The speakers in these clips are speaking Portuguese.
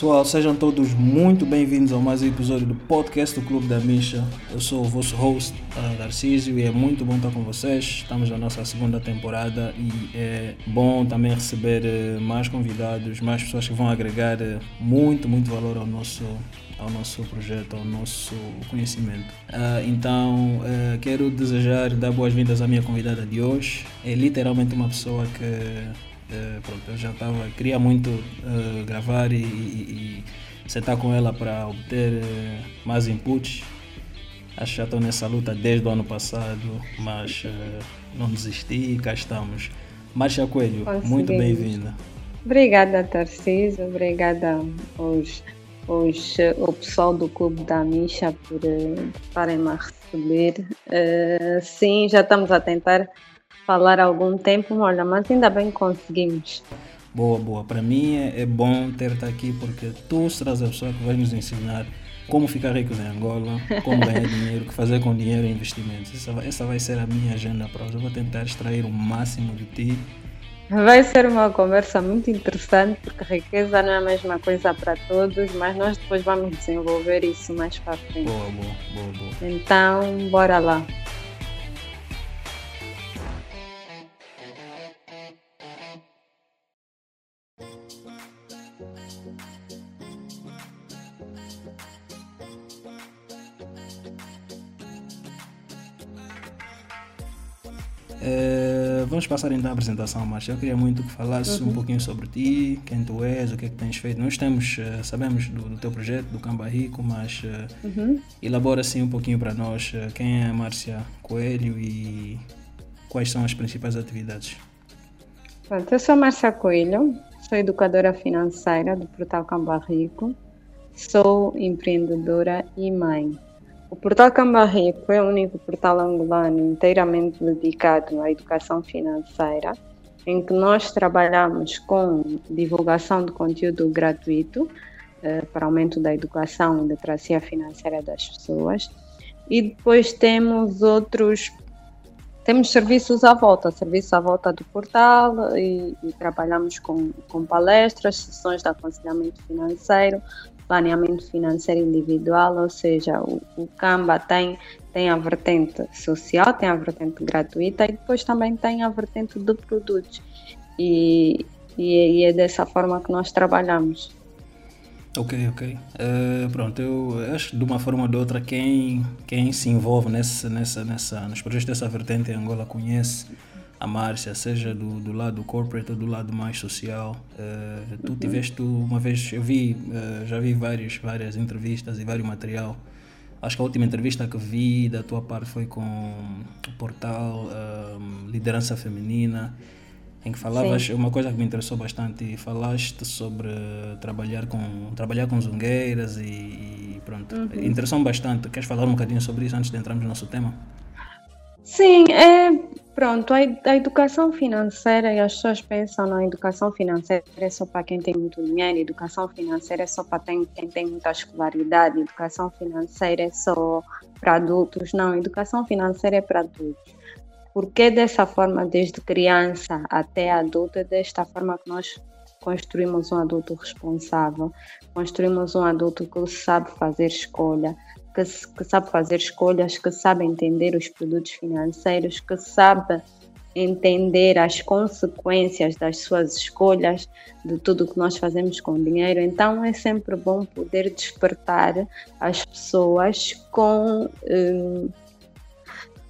pessoal, sejam todos muito bem-vindos a mais um episódio do podcast do Clube da Misha. Eu sou o vosso host, Darcísio, e é muito bom estar com vocês. Estamos na nossa segunda temporada e é bom também receber uh, mais convidados, mais pessoas que vão agregar uh, muito, muito valor ao nosso, ao nosso projeto, ao nosso conhecimento. Uh, então, uh, quero desejar, dar boas-vindas à minha convidada de hoje. É literalmente uma pessoa que Uh, pronto, eu já estava, queria muito uh, gravar e, e, e, sentar com ela para obter uh, mais inputs. Acho que já estou nessa luta desde o ano passado, mas não desisti e cá estamos. Marcia Coelho, muito bem-vinda. Obrigada, Tarcísio, obrigada aos, aos, ao pessoal do Clube da Misha por estarem-me a receber. sim, já estamos a tentar falar há algum tempo, olha, mas ainda bem que conseguimos. Boa, boa. Para mim é, é bom ter-te aqui porque tu serás a pessoa que vai nos ensinar como ficar rico em Angola, como ganhar dinheiro, o que fazer com dinheiro e investimentos. Essa vai, essa vai ser a minha agenda para hoje. Eu vou tentar extrair o máximo de ti. Vai ser uma conversa muito interessante porque riqueza não é a mesma coisa para todos, mas nós depois vamos desenvolver isso mais para frente. Boa, boa, boa, boa. Então, bora lá. Vamos passar então a apresentação, mas eu queria muito que falasses uhum. um pouquinho sobre ti, quem tu és, o que é que tens feito. Nós temos, uh, sabemos do, do, teu projeto, do Camba Rico, mas uh, uhum. elabora assim um pouquinho para nós quem é a Márcia Coelho e quais são as principais atividades. Pronto, eu sou Márcia Coelho, sou educadora financeira do portal Camba Rico, sou empreendedora e mãe. O portal Cambarrico é o único portal angolano inteiramente dedicado à educação financeira, em que nós trabalhamos com divulgação de conteúdo gratuito eh, para aumento da educação e literacia financeira das pessoas. E depois temos outros temos serviços à volta, serviços à volta do portal e, e, trabalhamos com, com palestras, sessões de aconselhamento financeiro, planeamento financeiro individual, ou seja, o, o Canva tem, tem a vertente social, tem a vertente gratuita e depois também tem a vertente de produtos. E, e, e é dessa forma que nós trabalhamos. Ok, ok. Uh, pronto, eu acho que de uma forma ou de outra quem, quem se envolve nessa, nessa, nessa, nos projetos dessa vertente em Angola conhece a Márcia, seja do, do lado corporate ou do lado mais social. Uh, tu tiveste uma vez, eu vi, uh, já vi vários, várias entrevistas e vários material. Acho que a última entrevista que vi da tua parte foi com o portal uh, Liderança Feminina, em que falavas Sim. uma coisa que me interessou bastante, falaste sobre trabalhar com trabalhar com zungueiras e, e pronto. Uhum. Interessou-me bastante. Queres falar um bocadinho sobre isso antes de entrarmos no nosso tema? Sim, é pronto. A, educação financeira, e as pessoas pensam na educação financeira é só para quem tem muito dinheiro, educação financeira é só para quem, quem tem muita escolaridade, educação financeira é só para adultos. Não, educação financeira é para adultos. Porque dessa forma, desde criança até adulto, é desta forma que nós construímos um adulto responsável, construímos um adulto que sabe fazer escolha, que, que sabe fazer escolhas, que sabe entender os produtos financeiros, que sabe entender as consequências das suas escolhas, de tudo que nós fazemos com o dinheiro. Então é sempre bom poder despertar as pessoas com, um,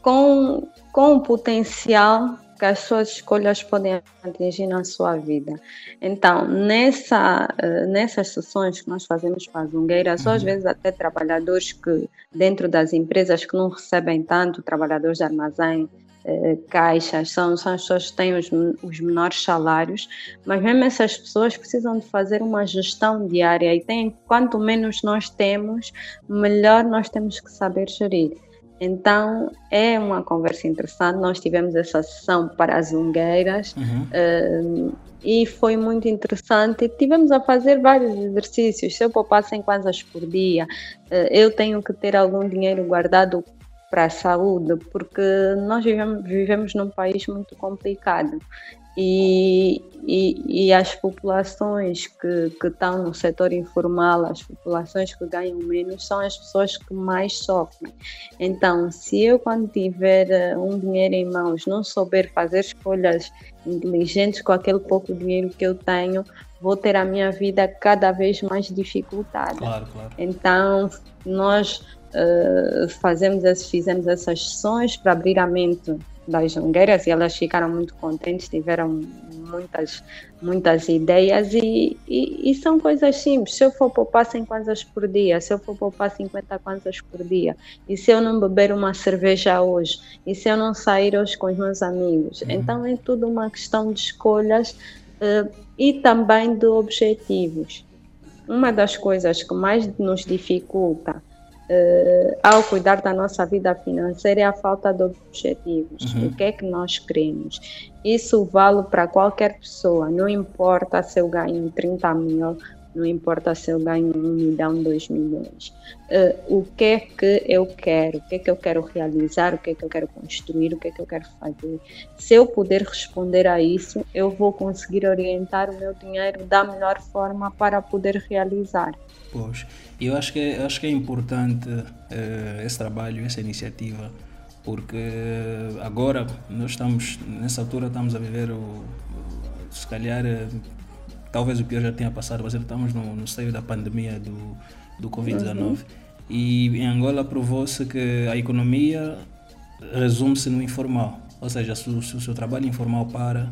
com, com o potencial que as suas escolhas podem atingir na sua vida. Então, nessa, eh, nessas sessões que nós fazemos para as ungueiras, uhum. às vezes até trabalhadores que, dentro das empresas que não recebem tanto, trabalhadores de armazém, eh, caixas, são, são as pessoas que têm os, os menores salários, mas mesmo essas pessoas precisam de fazer uma gestão diária e tem, quanto menos nós temos, melhor nós temos que saber gerir. Então é uma conversa interessante. Nós tivemos essa sessão para as ungueiras uhum. uh, e foi muito interessante. Tivemos a fazer vários exercícios. Se eu poupar 100 kwanzas por dia, uh, eu tenho que ter algum dinheiro guardado para a saúde, porque nós vivemos, vivemos num país muito complicado e, e, e, as populações que, que estão no setor informal, as populações que ganham menos, são as pessoas que mais sofrem. Então, se eu, quando tiver eh, um dinheiro em mãos, não souber fazer escolhas inteligentes com aquele pouco dinheiro que eu tenho, vou ter a minha vida cada vez mais dificultada. Claro, claro. Então, nós uh, fazemos, fizemos essas sessões para abrir a mente das jongueiras e elas ficaram muito contentes, tiveram muitas, muitas ideias e, e, e, são coisas simples. Se eu for poupar 100 kwanzas por dia, se eu for poupar 50 kwanzas por dia, e se eu não beber uma cerveja hoje, e se eu não sair hoje com os meus amigos, uhum. então é tudo uma questão de escolhas uh, e também de objetivos. Uma das coisas que mais nos dificulta uh, ao cuidar da nossa vida financeira é a falta de objetivos. Uhum. O que é que nós queremos? Isso vale para qualquer pessoa, não importa se eu ganho 30 mil, não importa se eu ganho um milhão, dois milhões. Uh, o que é que eu quero? O que é que eu quero realizar? O que é que eu quero construir? O que é que eu quero fazer? Se eu puder responder a isso, eu vou conseguir orientar o meu dinheiro da melhor forma para poder realizar. Pois, eu acho que, acho que é importante uh, esse trabalho, essa iniciativa, porque agora nós estamos, nessa altura, estamos a viver o, se calhar, uh, talvez o pior já tenha passado, mas estamos no, no seio da pandemia do, do Covid-19. Uhum. E em Angola provou-se que a economia resume-se no informal. Ou seja, se, se o seu trabalho informal para,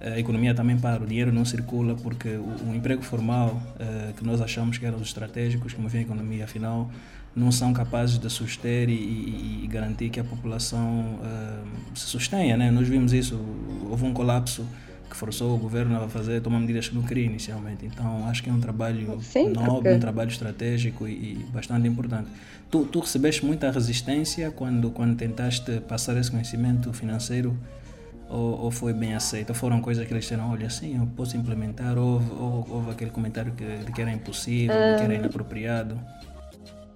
a economia também para, o dinheiro não circula porque o, o emprego formal uh, que nós achamos que eram os estratégicos que moviam a economia, afinal, não são capazes de suster e, e, e garantir que a população uh, se sustenha. Né? Nós vimos isso, houve um colapso que forçou o governo a fazer, tomar medidas que não queria inicialmente. Então, acho que é um trabalho Sim, nobre, porque... um trabalho estratégico e, e, bastante importante. Tu, tu recebeste muita resistência quando, quando tentaste passar esse conhecimento financeiro ou, ou, foi bem aceito? Ou foram coisas que eles disseram, olha, sim, eu posso implementar, ou houve aquele comentário que, de que era impossível, de que era hum. inapropriado?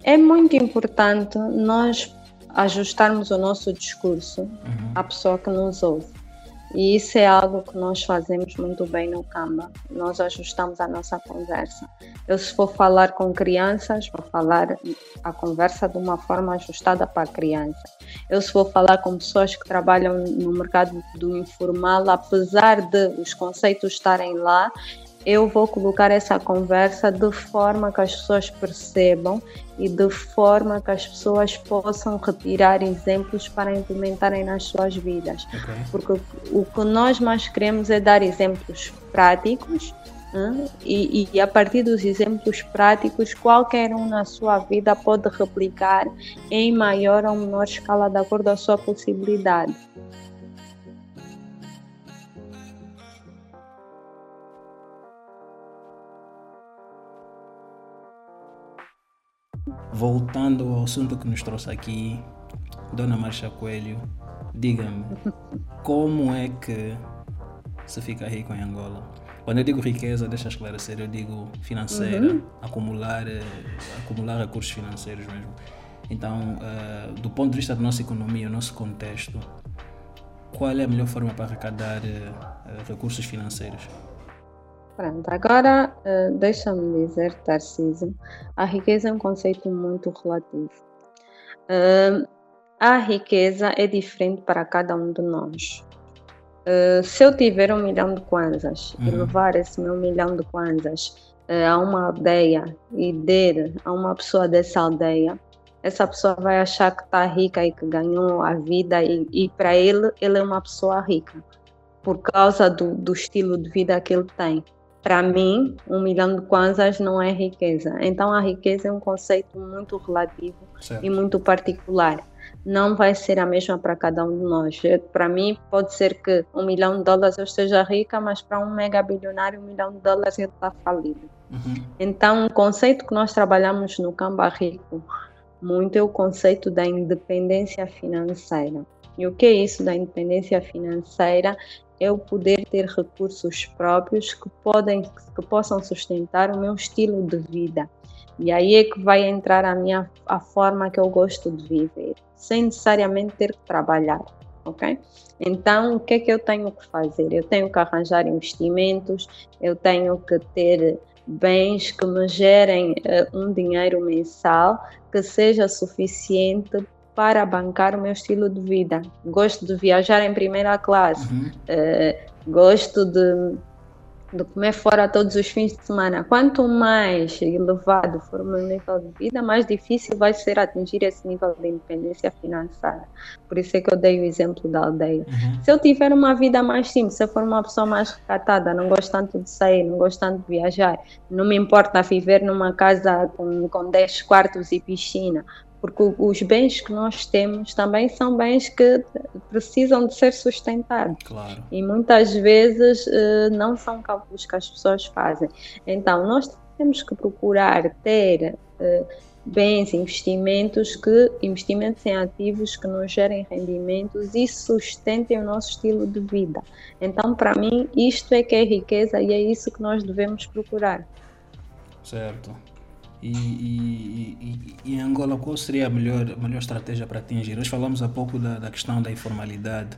É muito importante nós ajustarmos o nosso discurso uhum. à pessoa que nos ouve. E isso é algo que nós fazemos muito bem no Canva. Nós ajustamos a nossa conversa. Eu, se for falar com crianças, vou falar a conversa de uma forma ajustada para a criança. Eu, se for falar com pessoas que trabalham no mercado do informal, apesar de os conceitos estarem lá, eu vou colocar essa conversa de forma que as pessoas percebam e de forma que as pessoas possam retirar exemplos para implementarem nas suas vidas. Okay. Porque o que nós mais queremos é dar exemplos práticos hein? e, e a partir dos exemplos práticos, qualquer um na sua vida pode replicar em maior ou menor escala de acordo com a sua possibilidade. Voltando ao assunto que nos trouxe aqui, Dona Marcia Coelho, diga-me, como é que se fica rico em Angola? Quando eu digo riqueza, deixa esclarecer, eu digo financeira, uhum. acumular, uh, acumular recursos financeiros mesmo. Então, uh, do ponto de vista da nossa economia, o nosso contexto, qual é a melhor forma para arrecadar uh, recursos financeiros? Pronto, agora uh, deixa-me dizer, Tarcísio, a riqueza é um conceito muito relativo. Uh, a riqueza é diferente para cada um de nós. Uh, se eu tiver um milhão de kwanzas uhum. e levar esse meu milhão de kwanzas a uma aldeia e der a uma pessoa dessa aldeia, essa pessoa vai achar que está rica e que ganhou a vida e, e para ele, ele é uma pessoa rica por causa do, do estilo de vida que ele tem. Para mim, um milhão de kwanzas não é riqueza. Então, a riqueza é um conceito muito relativo certo. e muito particular. Não vai ser a mesma para cada um de nós. Para mim, pode ser que um milhão de dólares eu esteja rica, mas para um mega bilionário, um milhão de dólares ele está falido. Uhum. Então, um conceito que nós trabalhamos no Camba Rico muito é o conceito da independência financeira. E o que é isso da independência financeira? é o poder ter recursos próprios que, podem, que possam sustentar o meu estilo de vida. E aí é que vai entrar a minha a forma que eu gosto de viver. sem necessariamente ter que trabalhar, ok? Então, o que é que eu tenho que fazer? Eu tenho que arranjar investimentos, eu tenho que ter bens que me gerem uh, um dinheiro mensal que seja suficiente para bancar o meu estilo de vida. Gosto de viajar em primeira classe, uhum. uh, gosto de de comer fora todos os fins de semana. Quanto mais elevado for o meu nível de vida, mais difícil vai ser atingir esse nível de independência financeira. Por isso é que eu dei o exemplo da aldeia. Uhum. Se eu tiver uma vida mais simples, se eu for uma pessoa mais recatada, não gosto tanto de sair, não gosto tanto de viajar, não me importa viver numa casa com, com 10 quartos e piscina, porque os bens que nós temos também são bens que precisam de ser sustentados. Claro. E muitas vezes uh, não são cálculos que as pessoas fazem. Então, nós temos que procurar ter uh, bens, investimentos que investimentos em ativos que nos gerem rendimentos e sustentem o nosso estilo de vida. Então, para mim, isto é que é riqueza e é isso que nós devemos procurar. Certo. E, e, e, e, em Angola, qual seria a melhor, a melhor estratégia para atingir? Nós falamos há pouco da, da questão da informalidade,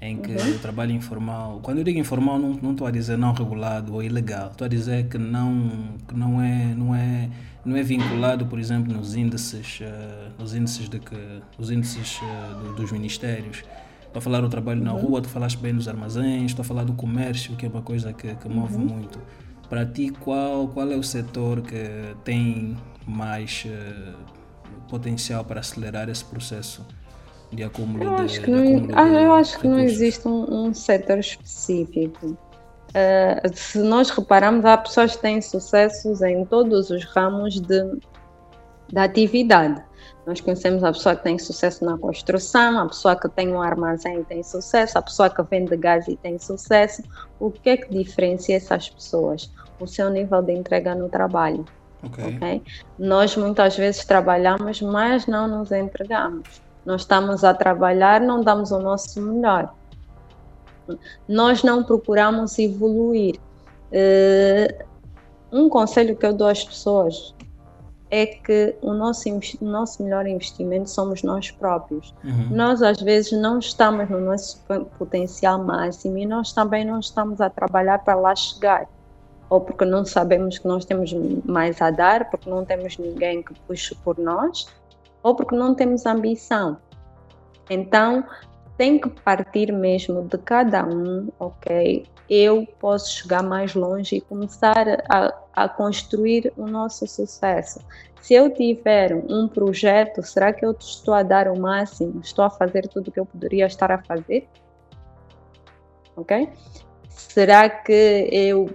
em que uhum. o trabalho informal, quando eu digo informal, não, não estou a dizer não regulado ou ilegal, estou a dizer que não, que não, é, não, é, não é vinculado, por exemplo, nos índices, uh, nos índices, de que, os índices uh, do, dos ministérios. Estou a falar do trabalho na uhum. rua, tu falaste bem dos armazéns, estou a falar do comércio, que é uma coisa que, que move uhum. muito. Para ti, qual, qual é o setor que tem mais uh, potencial para acelerar esse processo de acúmulo eu acho de, que não, ah, Eu acho que não existe um, um setor específico. Uh, se nós repararmos, há pessoas que têm sucessos em todos os ramos de, da atividade. Nós conhecemos a pessoa que tem sucesso na construção, a pessoa que tem um armazém e tem sucesso, a pessoa que vende gás e tem sucesso. O que é que diferencia essas pessoas? O seu nível de entrega no trabalho. Okay. okay. Nós muitas vezes trabalhamos, mas não nos entregamos. Nós estamos a trabalhar, não damos o nosso melhor. Nós não procuramos evoluir. Uh, um conselho que eu dou às pessoas é que o nosso, o nosso melhor investimento somos nós próprios. Uhum. Nós, às vezes, não estamos no nosso potencial máximo e nós também não estamos a trabalhar para lá chegar. Ou porque não sabemos que nós temos mais a dar, porque não temos ninguém que puxe por nós, ou porque não temos ambição. Então, tem que partir mesmo de cada um, ok? Eu posso chegar mais longe e começar a, a construir o nosso sucesso. Se eu tiver um projeto, será que eu estou a dar o máximo? Estou a fazer tudo o que eu poderia estar a fazer? Ok? Será que eu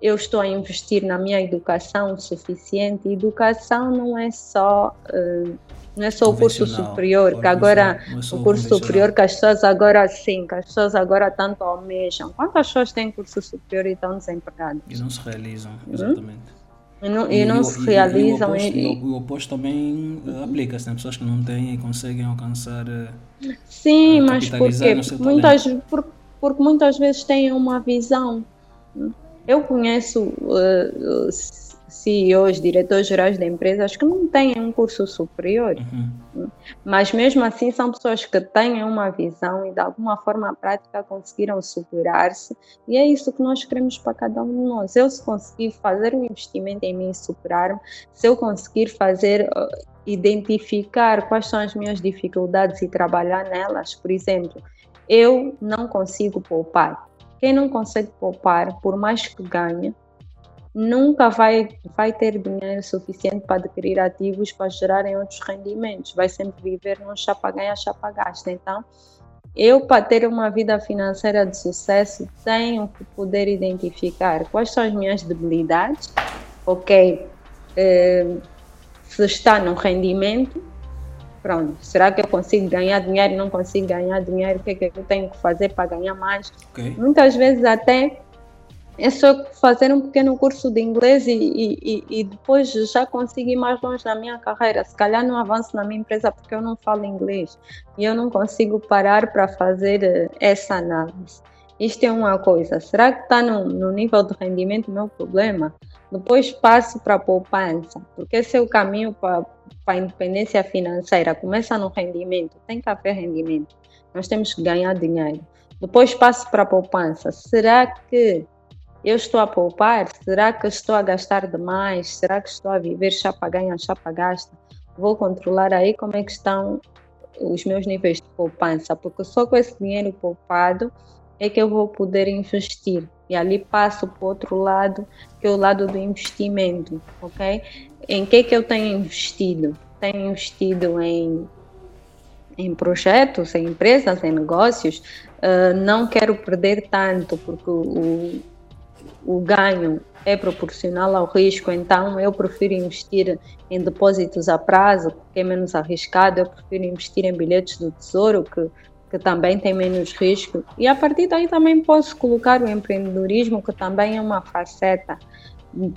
eu estou a investir na minha educação o suficiente? Educação não é só uh, não é só o curso superior, que agora é o curso superior que as pessoas agora sim, que as pessoas agora tanto almejam. Quantas pessoas têm curso superior e estão desempregadas? E não se realizam, hum? exatamente. E não, e, e não se realizam. E, o, oposto, também uh, aplica-se, né? pessoas que não têm e conseguem alcançar. Uh, sim, uh, mas porque muitas, por, porque muitas vezes têm uma visão. Eu conheço uh, CEOs, diretores gerais de empresas que não têm um curso superior, uhum. mas mesmo assim são pessoas que têm uma visão e de alguma forma prática conseguiram superar-se e é isso que nós queremos para cada um de nós. Eu se conseguir fazer um investimento em mim e superar-me, se eu conseguir fazer identificar quais são as minhas dificuldades e trabalhar nelas, por exemplo, eu não consigo poupar. Quem não consegue poupar, por mais que ganhe, nunca vai, vai ter dinheiro suficiente para adquirir ativos para gerarem outros rendimentos. Vai sempre viver num chapa ganha, chapa gasta. Então, eu, para ter uma vida financeira de sucesso, tenho que poder identificar quais são as minhas debilidades, ok? Eh, se está no rendimento, pronto, será que eu consigo ganhar dinheiro? Não consigo ganhar dinheiro? O que é que eu tenho que fazer para ganhar mais? Okay. Muitas vezes até é só fazer um pequeno curso de inglês e, e, e, depois já consigo ir mais longe na minha carreira. Se calhar não avanço na minha empresa porque eu não falo inglês e eu não consigo parar para fazer eh, essa análise. Isto é uma coisa. Será que está no, no nível de rendimento o meu problema? depois passo para a poupança, porque esse é o caminho para, para a independência financeira. Começa no rendimento, tem que haver rendimento. Nós temos que ganhar dinheiro. Depois passo para a poupança. Será que eu estou a poupar? Será que estou a gastar demais? Será que estou a viver chapa ganha, chapa gasta? Vou controlar aí como é que estão os meus níveis de poupança, porque só com esse dinheiro poupado é que eu vou poder investir. E ali passo para o outro lado, que é o lado do investimento, ok? Em que que eu tenho investido? Tenho investido em, em projetos, em empresas, em negócios. Uh, não quero perder tanto, porque o, o ganho é proporcional ao risco, então eu prefiro investir em depósitos a prazo, que é menos arriscado, eu prefiro investir em bilhetes do tesouro, que, que também tem menos risco. E a partir daí também posso colocar o empreendedorismo, que também é uma faceta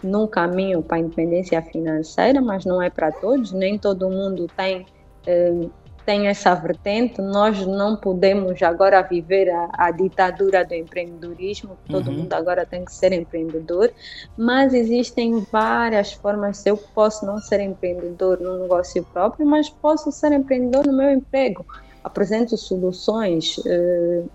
num caminho para a independência financeira, mas não é para todos, nem todo mundo tem eh, tem essa vertente, nós não podemos agora viver a, a ditadura do empreendedorismo, todo uhum. mundo agora tem que ser empreendedor, mas existem várias formas. Eu posso não ser empreendedor no negócio próprio, mas posso ser empreendedor no meu emprego. Apresento soluções, uh,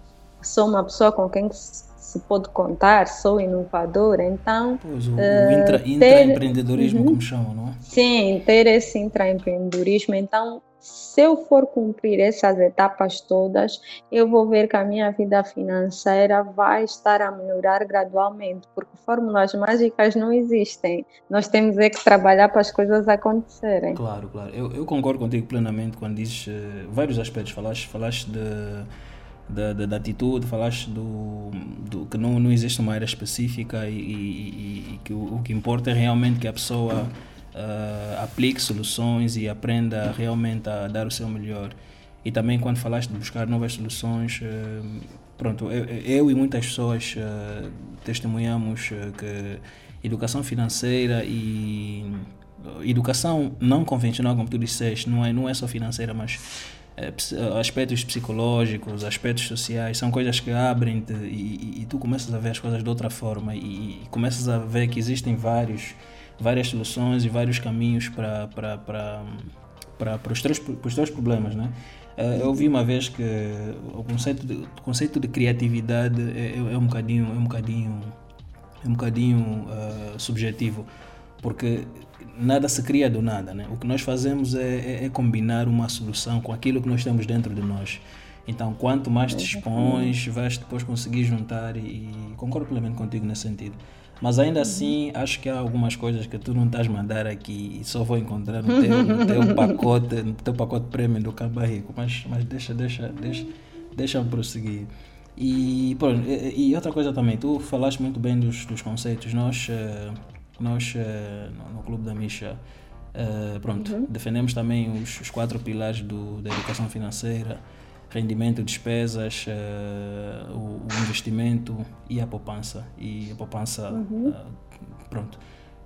sou uma pessoa com quem se pode contar, sou inovadora, então... Pois, o, uh, intra, intraempreendedorismo, uhum. como chamam, não é? Sim, ter esse intraempreendedorismo, então se eu for cumprir essas etapas todas, eu vou ver que a minha vida financeira vai estar a melhorar gradualmente, porque fórmulas mágicas não existem. Nós temos é que trabalhar para as coisas acontecerem. Claro, claro. Eu, eu concordo contigo plenamente quando dizes uh, vários aspectos. Falaste, falaste de, da, da, da, atitude, falaste do, do, que não, não existe uma área específica e, e, e que o, o, que importa é realmente que a pessoa uh, aplique soluções e aprenda realmente a dar o seu melhor. E também quando falaste de buscar novas soluções, uh, pronto, eu, eu, e muitas pessoas uh, testemunhamos que educação financeira e educação não convencional, como tu disseste, não é, não é só financeira, mas aspectos psicológicos, aspectos sociais, são coisas que abrem-te e, e, e, tu começas a ver as coisas de outra forma e, e começas a ver que existem vários várias soluções e vários caminhos para, os, teus, teus problemas. Né? Eu ouvi uma vez que o conceito de, o conceito de criatividade é, é, é um bocadinho, é um bocadinho, é um bocadinho uh, subjetivo, porque nada se cria do nada. Né? O que nós fazemos é, é, é, combinar uma solução com aquilo que nós temos dentro de nós. Então, quanto mais te expões, vais depois conseguir juntar e, e concordo plenamente contigo nesse sentido. Mas ainda uhum. assim, acho que há algumas coisas que tu não estás a mandar aqui e só vou encontrar no teu, no teu pacote, no teu pacote prêmio do Camba Rico. Mas, mas deixa, deixa, deixa, deixa prosseguir. E, pronto, e, e, outra coisa também, tu falaste muito bem dos, dos conceitos. Nós, uh, nós uh, no, Clube da Misha, uh, pronto, uhum. defendemos também os, os quatro pilares do, da educação financeira rendimento, despesas, uh, o, o, investimento e a poupança. E a poupança, uhum. uh, pronto,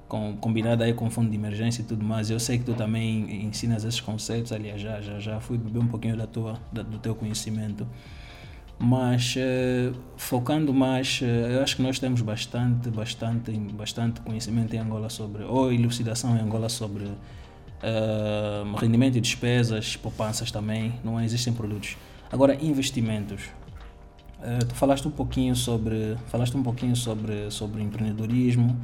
com, combinada aí com fundo de emergência e tudo mais. Eu sei que tu também ensinas esses conceitos, aliás, já, já, já fui beber um pouquinho da tua, da, do teu conhecimento. Mas uh, focando mais, eu acho que nós temos bastante, bastante, bastante conhecimento em Angola sobre, ou elucidação em Angola sobre rendimento e despesas, poupanças também, não existem produtos Agora, investimentos. Tu falaste um pouquinho sobre, falaste um pouquinho sobre, sobre empreendedorismo,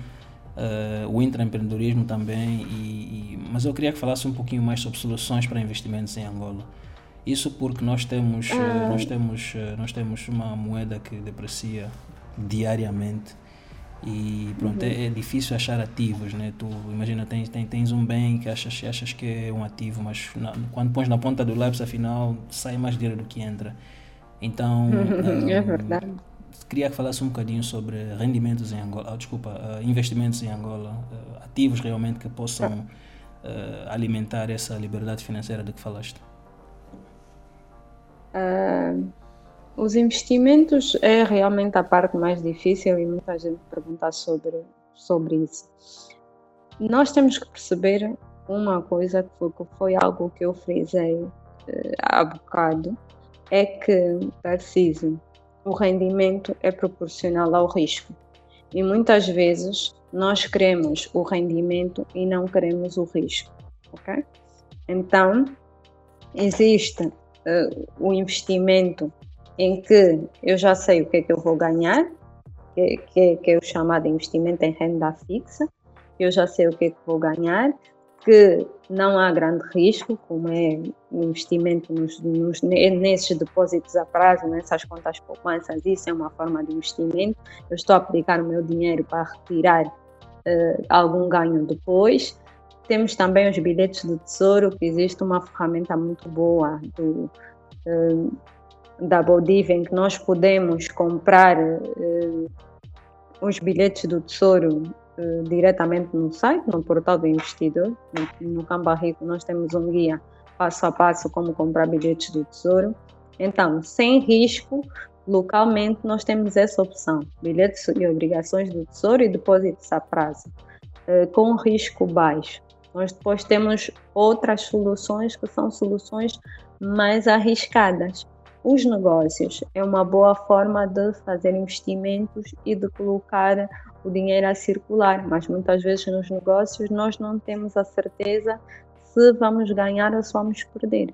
o intraempreendedorismo também, e, e, mas eu queria que falasse um pouquinho mais sobre soluções para investimentos em Angola. Isso porque nós temos, uh, nós temos, nós temos uma moeda que deprecia diariamente e pronto, uhum. é, é, difícil achar ativos, né? Tu imagina, tens, tens, tens um bem que achas, achas que é um ativo, mas na, quando pões na ponta do lápis, afinal, sai mais dinheiro do que entra. Então, um, é verdade. Queria que falasse um bocadinho sobre rendimentos em Angola, oh, desculpa, uh, investimentos em Angola, uh, ativos realmente que possam uh, alimentar essa liberdade financeira de que falaste. Uh os investimentos é realmente a parte mais difícil e muita gente pergunta sobre, sobre isso. Nós temos que perceber uma coisa que foi, que foi algo que eu frisei eh, há bocado, é que, preciso, o rendimento é proporcional ao risco. E muitas vezes nós queremos o rendimento e não queremos o risco, ok? Então, existe uh, o investimento em que eu já sei o que é que eu vou ganhar, que, que, que é o chamado investimento em renda fixa, eu já sei o que é que vou ganhar, que não há grande risco, como é o investimento nos, nos, nesses depósitos a prazo, nessas contas poupanças, isso é uma forma de investimento. Eu estou a aplicar o meu dinheiro para retirar uh, algum ganho depois. Temos também os bilhetes do tesouro, que existe uma ferramenta muito boa do, uh, da Bodiv, em que nós podemos comprar uh, os bilhetes do tesouro uh, diretamente no site, no portal do investidor. No, no Camba Rico nós temos um guia passo a passo como comprar bilhetes do tesouro. Então, sem risco, localmente nós temos essa opção, bilhetes e obrigações do tesouro e depósitos a prazo, com risco baixo. Nós depois temos outras soluções que são soluções mais arriscadas. Os negócios é uma boa forma de fazer investimentos e de colocar o dinheiro a circular, mas muitas vezes nos negócios nós não temos a certeza se vamos ganhar ou se vamos perder.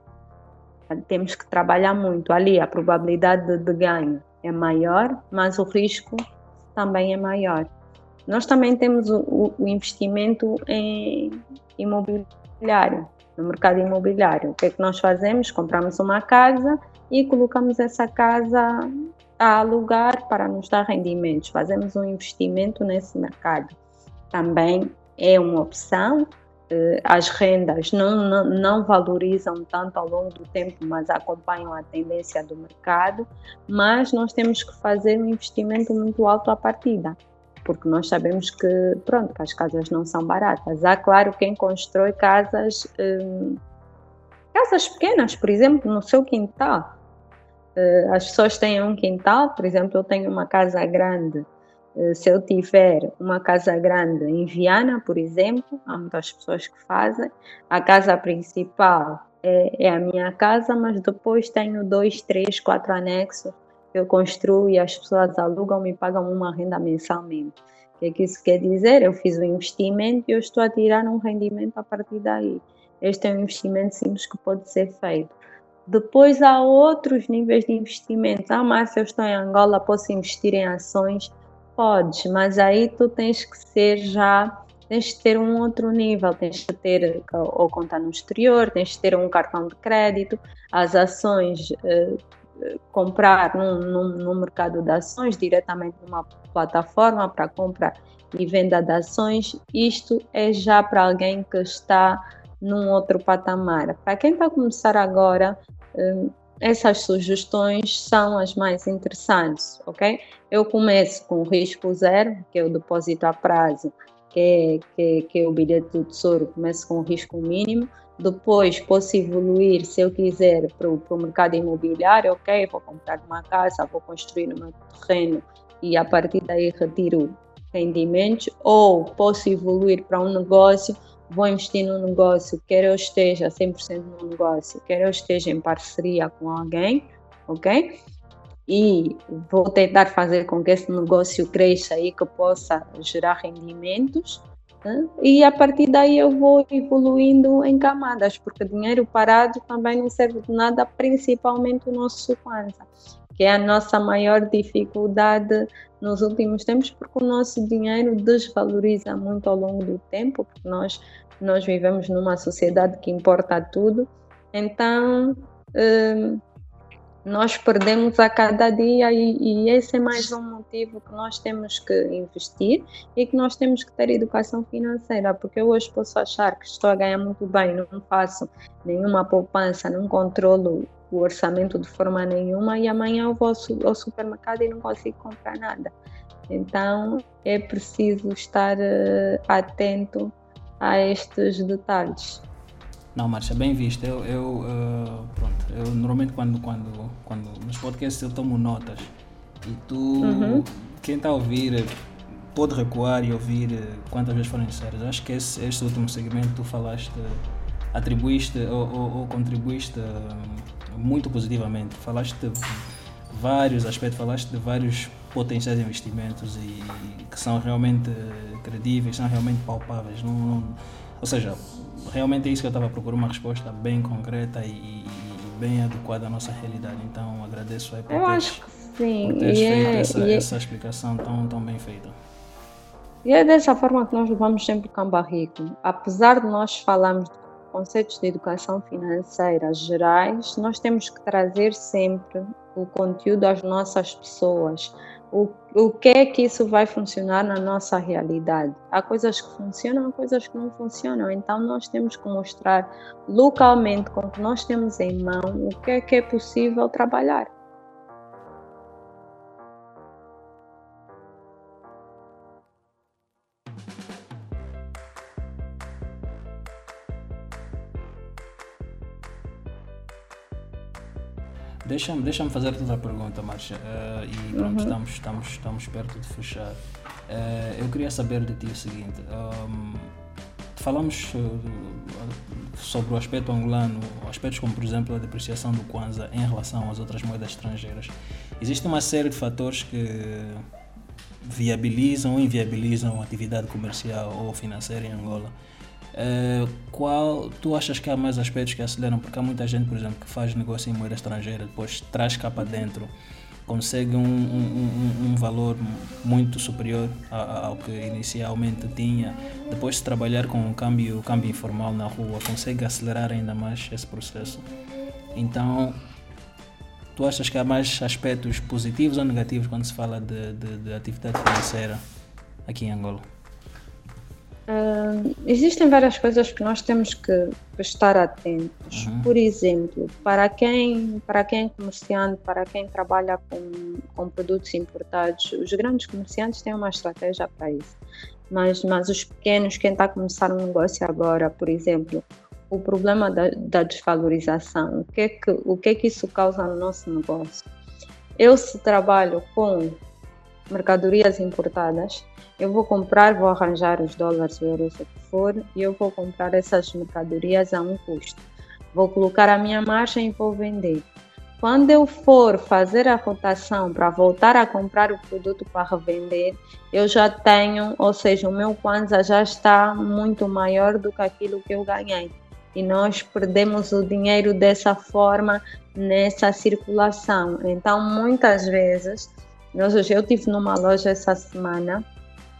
Temos que trabalhar muito ali, a probabilidade de, ganho é maior, mas o risco também é maior. Nós também temos o, o investimento em imobiliário, no mercado imobiliário. O que é que nós fazemos? Compramos uma casa e colocamos essa casa a alugar para nos dar rendimentos. Fazemos um investimento nesse mercado. Também é uma opção. Eh, as rendas não, não, não, valorizam tanto ao longo do tempo, mas acompanham a tendência do mercado. Mas nós temos que fazer um investimento muito alto à partida porque nós sabemos que, pronto, as casas não são baratas. Há, claro, quem constrói casas, hum, casas pequenas, por exemplo, no seu quintal. Uh, as pessoas têm um quintal, por exemplo, eu tenho uma casa grande. Uh, se eu tiver uma casa grande em Viana, por exemplo, há muitas pessoas que fazem, a casa principal é, é a minha casa, mas depois tenho dois, três, quatro anexos eu construo e as pessoas alugam e pagam uma renda mensalmente. O que, é que isso quer dizer? Eu fiz um investimento e eu estou a tirar um rendimento a partir daí. Este é um investimento simples que pode ser feito. Depois há outros níveis de investimento. Ah, se eu estou em Angola, posso investir em ações? Podes, mas aí tu tens que ser já, tens de ter um outro nível, tens de ter ou conta no exterior, tens de ter um cartão de crédito. As ações comprar no mercado de ações, diretamente numa plataforma para compra e venda de ações, isto é já para alguém que está num outro patamar. Para quem está a começar agora, hum, essas sugestões são as mais interessantes, ok? Eu começo com risco zero, que é o depósito a prazo, que é, que, é, que é o bilhete do tesouro, começo com risco mínimo, depois posso evoluir, se eu quiser, para o mercado imobiliário, ok, vou comprar uma casa, vou construir meu terreno e a partir daí retiro rendimentos, ou posso evoluir para um negócio, vou investir no negócio, quer eu esteja 100% no negócio, quer eu esteja em parceria com alguém, ok? E vou tentar fazer com que esse negócio cresça e que possa gerar rendimentos E a partir daí eu vou evoluindo em camadas, porque dinheiro parado também não serve de nada, principalmente o nosso Kwanza, que é a nossa maior dificuldade nos últimos tempos, porque o nosso dinheiro desvaloriza muito ao longo do tempo, porque nós, nós vivemos numa sociedade que importa tudo. Então, hum, nós perdemos a cada dia e, e, esse é mais um motivo que nós temos que investir e que nós temos que ter educação financeira, porque eu hoje posso achar que estou a ganhar muito bem, não faço nenhuma poupança, não controlo o orçamento de forma nenhuma e amanhã eu vou ao supermercado e não consigo comprar nada. Então é preciso estar uh, atento a estes detalhes. Não, Marcia, bem visto. Eu, eu uh, pronto, eu normalmente quando, quando, quando nos podcasts eu tomo notas e tu, uhum. quem está a ouvir, pode recuar e ouvir eh, quantas vezes forem necessárias. Acho que esse, este último segmento tu falaste, atribuíste ou, ou, ou contribuíste uh, muito positivamente. Falaste vários aspectos, falaste de vários potenciais investimentos e, que são realmente credíveis, são realmente palpáveis. Não, não, ou seja, realmente é isso que eu estava procurando, uma resposta bem concreta e, e, bem adequada à nossa realidade. Então agradeço aí por eu teres, acho que sim. por teres E feito é- essa, é- essa explicação tão, tão bem feita. E é dessa forma que nós levamos sempre o camba rico. Apesar de nós falarmos de conceitos de educação financeira gerais, nós temos que trazer sempre o conteúdo às nossas pessoas. O, o que é que isso vai funcionar na nossa realidade? Há coisas que funcionam, há coisas que não funcionam. Então nós temos que mostrar localmente com o que nós temos em mão o que é que é possível trabalhar. Deixa-me deixa fazer outra pergunta, Marcia. eh, e pronto, Uhum. estamos, estamos, estamos perto de fechar. Eh, eu queria saber de ti o seguinte: ahm, falamos eh, sobre o aspecto angolano, aspectos como, por exemplo, a depreciação do Kwanza em relação às outras moedas estrangeiras. Existe uma série de fatores que viabilizam ou inviabilizam a atividade comercial ou financeira em Angola. Eh, qual tu achas que há mais aspectos que aceleram? Porque há muita gente, por exemplo, que faz negócio em moeda estrangeira, depois traz cá para dentro, consegue um, um, um, um valor muito superior ao que inicialmente tinha. Depois de trabalhar com o câmbio, câmbio informal na rua, consegue acelerar ainda mais esse processo. Então, tu achas que há mais aspectos positivos ou negativos quando se fala de, de, de atividade financeira aqui em Angola? Existem várias coisas que nós temos que, que estar atentos. Uhum. Por exemplo, para quem, para quem é comerciante, para quem trabalha com, com produtos importados, os grandes comerciantes têm uma estratégia para isso. Mas, mas os pequenos, quem está a começar um negócio agora, por exemplo, o problema da, da desvalorização, o que, é que, o que é que isso causa no nosso negócio? Eu, se trabalho com mercadorias importadas, eu vou comprar, vou arranjar os dólares, o euros, o que for, e eu vou comprar essas mercadorias a um custo. Vou colocar a minha margem e vou vender. Quando eu for fazer a rotação para voltar a comprar o produto para revender, eu já tenho, ou seja, o meu Kwanza já está muito maior do que aquilo que eu ganhei. E nós perdemos o dinheiro dessa forma nessa circulação. Então, muitas vezes, nós, eu tive numa loja essa semana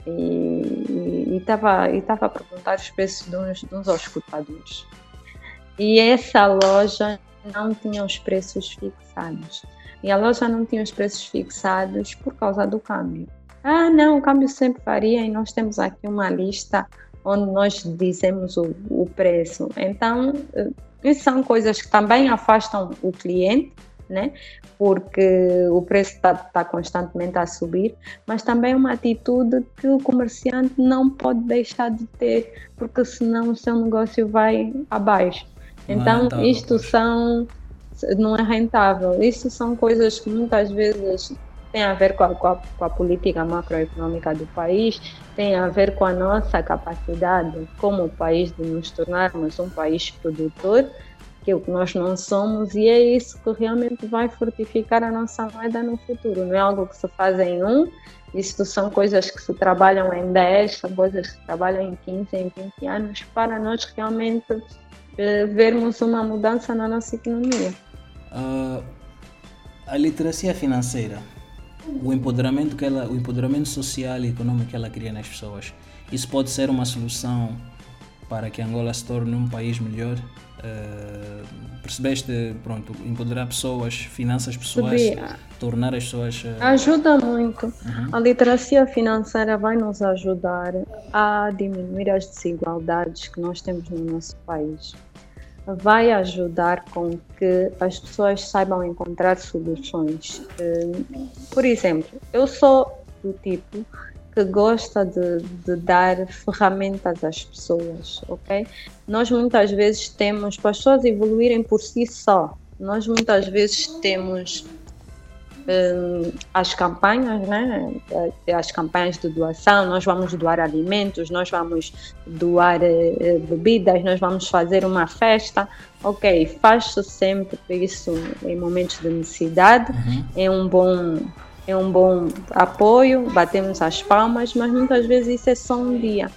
e estava e tava a perguntar os preços de uns, de uns auscultadores. E essa loja não tinha os preços fixados. E a loja não tinha os preços fixados por causa do câmbio. Ah, não, o câmbio sempre varia e nós temos aqui uma lista onde nós dizemos o, o preço. Então, eh, são coisas que também afastam o cliente, né? porque o preço está tá constantemente a subir, mas também é uma atitude que o comerciante não pode deixar de ter, porque senão o seu negócio vai abaixo. É Então, rentável, isto são. Não é rentável. Isto são coisas que muitas vezes têm a ver com a, com a, com a política macroeconômica do país, tem a ver com a nossa capacidade como país de nos tornarmos um país produtor, que é que nós não somos, e é isso que realmente vai fortificar a nossa moeda no futuro. Não é algo que se faz em um, isto são coisas que se trabalham em 10, são coisas que se trabalham em 15, em 20 anos, para nós realmente eh, vermos uma mudança na nossa economia. Ah, a literacia financeira, o empoderamento, que ela, o empoderamento social e econômico que ela cria nas pessoas, isso pode ser uma solução para que Angola se torne um país melhor? Ah, percebeste, pronto, empoderar pessoas, finanças pessoais, Sabia. tornar as pessoas... ah, Ajuda muito. uhum. A literacia financeira vai nos ajudar a diminuir as desigualdades que nós temos no nosso país. Vai ajudar com que as pessoas saibam encontrar soluções. Eh, Por exemplo, eu sou do tipo que gosta de, de dar ferramentas às pessoas, ok? Nós muitas vezes temos, para as pessoas evoluírem por si só, nós muitas vezes temos uh, as campanhas, né? As campanhas de doação, nós vamos doar alimentos, nós vamos doar uh, bebidas, nós vamos fazer uma festa. Ok, faz-se sempre isso em momentos de necessidade, uhum. é um bom é um bom apoio, batemos as palmas, mas muitas vezes isso é só um dia.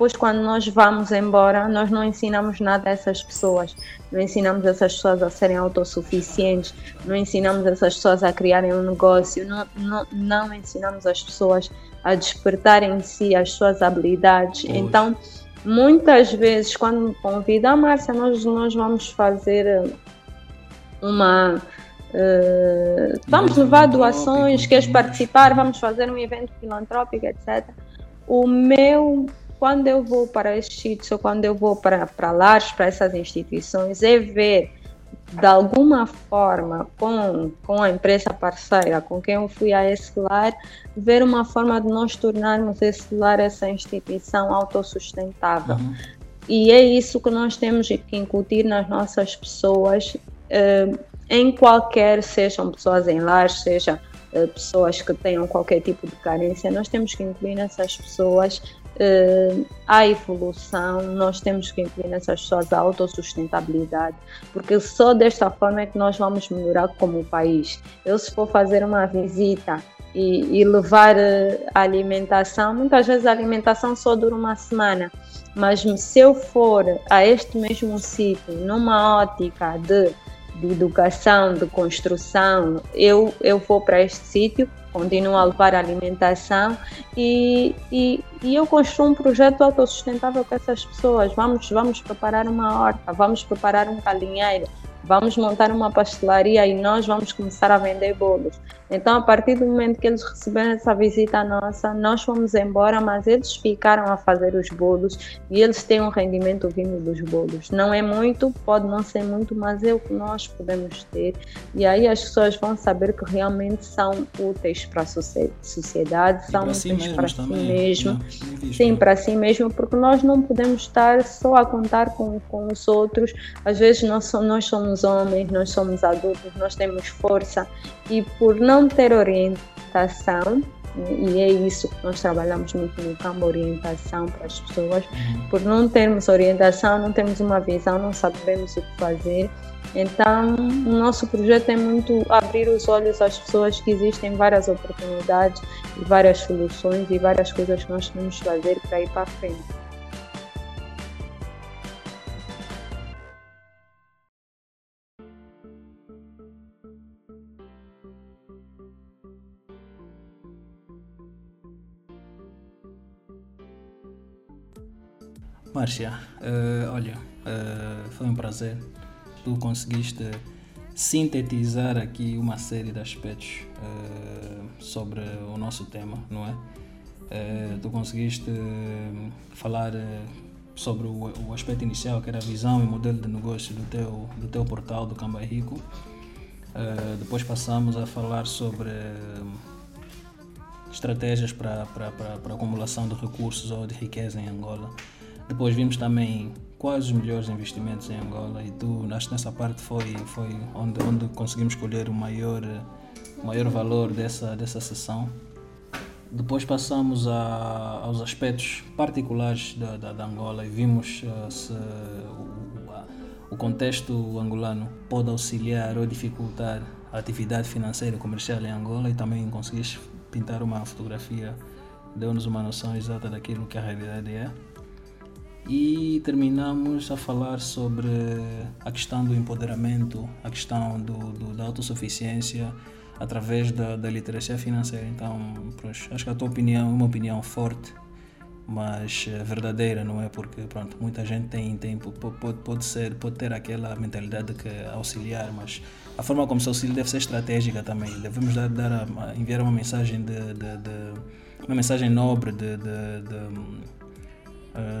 Depois, quando nós vamos embora, nós não ensinamos nada a essas pessoas. Não ensinamos essas pessoas a serem autossuficientes, não ensinamos essas pessoas a criarem um negócio, não, não, não ensinamos as pessoas a despertarem em si as suas habilidades. Então, muitas vezes, quando me convidam, ah, Márcia, nós, nós vamos fazer uma Uh, vamos levar doações, queres participar, vamos fazer um evento filantrópico, etc. O meu, quando eu vou para estes sítios ou quando eu vou para, para lares, para essas instituições, é ver de alguma forma com, com a empresa parceira com quem eu fui a esse lar, ver uma forma de nós tornarmos esse lar, essa instituição autossustentável. Uhum. E é isso que nós temos que incutir nas nossas pessoas. Uh, em qualquer, sejam pessoas em lar, seja uh, pessoas que tenham qualquer tipo de carência, nós temos que incluir nessas pessoas uh, evolução, nós temos que incluir nessas pessoas a autossustentabilidade, porque só desta forma é que nós vamos melhorar como país. Eu, se for fazer uma visita e, e levar uh, a alimentação, muitas vezes a alimentação só dura uma semana, mas se eu for a este mesmo sítio numa ótica de de educação, de construção, eu, eu vou para este sítio, continuo a levar alimentação e, e, e, eu construo um projeto autossustentável para essas pessoas. Vamos, vamos preparar uma horta, vamos preparar um galinheiro, vamos montar uma pastelaria e nós vamos começar a vender bolos. Então, a partir do momento que eles receberam essa visita nossa, nós fomos embora, mas eles ficaram a fazer os bolos e eles têm um rendimento vindo dos bolos. Não é muito, pode não ser muito, mas é o que nós podemos ter. E aí as pessoas vão saber que realmente são úteis para a sociedade, são úteis si para si mesmo. Sim, para si mesmo, porque nós não podemos estar só a contar com, com os outros. Às vezes nós, nós somos homens, nós somos adultos, nós temos força e por não ter orientação, e é isso que nós trabalhamos muito no campo, orientação para as pessoas, uhum. por não termos orientação, não temos uma visão, não sabemos o que fazer. Então, o nosso projeto é muito abrir os olhos às pessoas que existem várias oportunidades e várias soluções e várias coisas que nós podemos fazer para ir para frente. Márcia, uh, olha, uh, foi um prazer. Tu conseguiste sintetizar aqui uma série de aspectos uh, sobre o nosso tema, não é? tu conseguiste falar sobre o, o, aspecto inicial, que era a visão e modelo de negócio do teu, do teu portal do Camba Rico. depois passamos a falar sobre estratégias para, para acumulação de recursos ou de riqueza em Angola. Depois vimos também quais os melhores investimentos em Angola e tu, acho que nessa parte foi, foi onde, onde conseguimos escolher o maior, maior valor dessa, dessa sessão. Depois passamos a, aos aspectos particulares da, da, da Angola e vimos uh, se o, o contexto angolano pode auxiliar ou dificultar a atividade financeira e comercial em Angola e também conseguiste pintar uma fotografia, deu-nos uma noção exata daquilo que a realidade é e terminamos a falar sobre a questão do empoderamento, a questão do, do da autossuficiência através da, da literacia financeira. Então, acho que a tua opinião é uma opinião forte, mas eh, verdadeira, não é? Porque pronto, muita gente tem, tem pode, pode, ser, pode ter aquela mentalidade que é auxiliar, mas a forma como se auxilia deve ser estratégica também. Devemos dar, dar a, enviar uma mensagem de, de, de uma mensagem nobre de, de,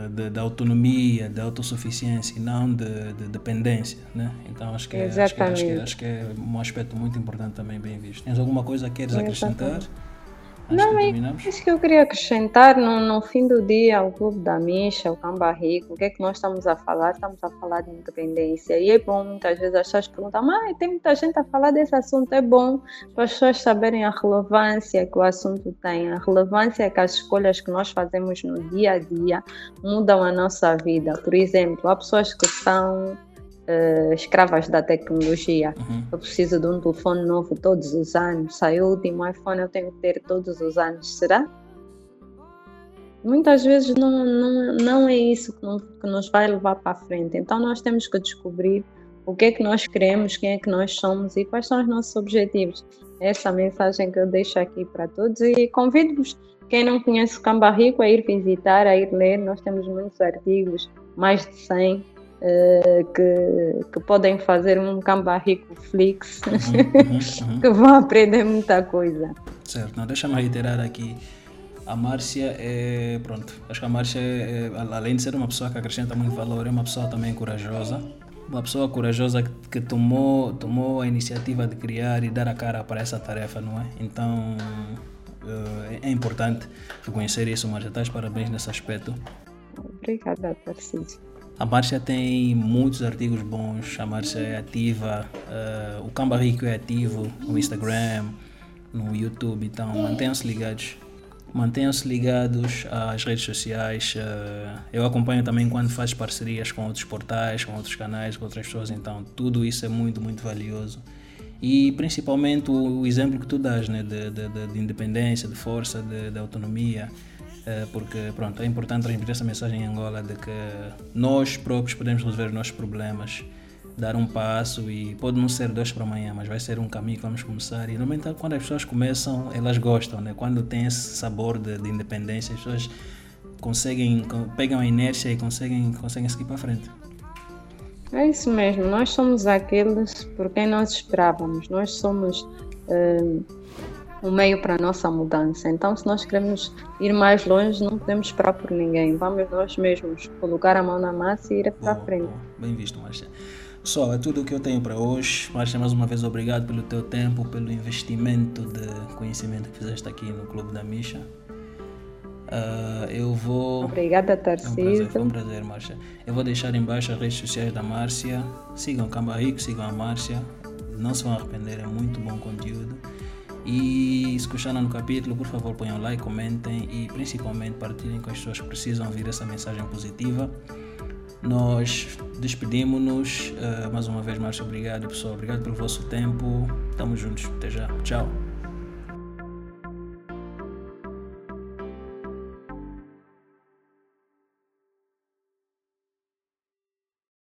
de, de, autonomia, de autossuficiência e não de, de dependência, né? Então acho que, é, acho que, acho, que, acho, que, é um aspecto muito importante também bem visto. Tens alguma coisa que queres acrescentar? Acho Não, que é terminamos. isso que eu queria acrescentar. No, no fim do dia, o Clube da Misha, o Camba Rico, o que é que nós estamos a falar? Estamos a falar de independência. E é bom, muitas vezes, as pessoas perguntam, mas tem muita gente a falar desse assunto. É bom para as pessoas saberem a relevância que o assunto tem, a relevância que as escolhas que nós fazemos no dia a dia mudam a nossa vida. Por exemplo, há pessoas que são eh, escravas da tecnologia. Uhum. Eu preciso de um telefone novo todos os anos. Saiu o último iPhone, eu tenho que ter todos os anos. Será? Muitas vezes não, não, não é isso que, não- que nos vai levar para a frente. Então nós temos que descobrir o que é que nós queremos, quem é que nós somos e quais são os nossos objetivos. Essa é a mensagem que eu deixo aqui para todos e convido-vos, quem não conhece o Camba Rico, a ir visitar, a ir ler. Nós temos muitos artigos, mais de 100, eh, que, que podem fazer um Camba Rico Flix, Uhum, uhum, uhum. que vão aprender muita coisa. Certo, não, deixa-me reiterar aqui. A Márcia é. Pronto, acho que a Márcia, é, é, além de ser uma pessoa que acrescenta muito valor, é uma pessoa também corajosa. Uma pessoa corajosa que, que tomou, tomou a iniciativa de criar e dar a cara para essa tarefa, não é? Então eh, é importante reconhecer isso, Márcia. Estás parabéns nesse aspecto. Obrigada, Tarcísio. A Márcia tem muitos artigos bons, a Márcia é ativa, eh, o Camba Rico é ativo no Instagram, no YouTube, então mantenham-se ligados. Mantenham-se ligados às redes sociais. eh, eu acompanho também quando faz parcerias com outros portais, com outros canais, com outras pessoas, então tudo isso é muito, muito valioso. E principalmente o, o exemplo que tu dás né, de, de, de- de independência, de força, de, autonomia, porque pronto, é importante transmitir essa mensagem em Angola de que nós próprios podemos resolver os nossos problemas, dar um passo e pode não ser dois para amanhã, mas vai ser um caminho que vamos começar. E normalmente quando as pessoas começam, elas gostam, né? quando tem esse sabor de, de independência, as pessoas conseguem, co- pegam a inércia e conseguem, conseguem seguir para frente. É isso mesmo, nós somos aqueles por quem nós esperávamos, nós somos um, um meio para a nossa mudança. Então, se nós queremos ir mais longe, não podemos esperar por ninguém, vamos nós mesmos colocar a mão na massa e ir para Boa, frente. Bem visto, Márcia. Pessoal, é tudo o que eu tenho para hoje. Márcia, mais uma vez, obrigado pelo teu tempo, pelo investimento de conhecimento que fizeste aqui no Clube da Misha. Ah, eu vou. Obrigada, É um prazer, foi um Tarcísio. prazer, Márcia. Eu vou deixar embaixo as redes sociais da Márcia. Sigam Camba Rico, sigam a Márcia. Não se vão arrepender, é muito bom conteúdo. E se gostaram do capítulo, por favor, ponham like, comentem e principalmente partilhem com as pessoas que precisam ouvir essa mensagem positiva. Nós despedimos-nos. Ah, mais uma vez, Márcia, obrigado, pessoal. Obrigado pelo vosso tempo. Estamos juntos. Até já. Tchau.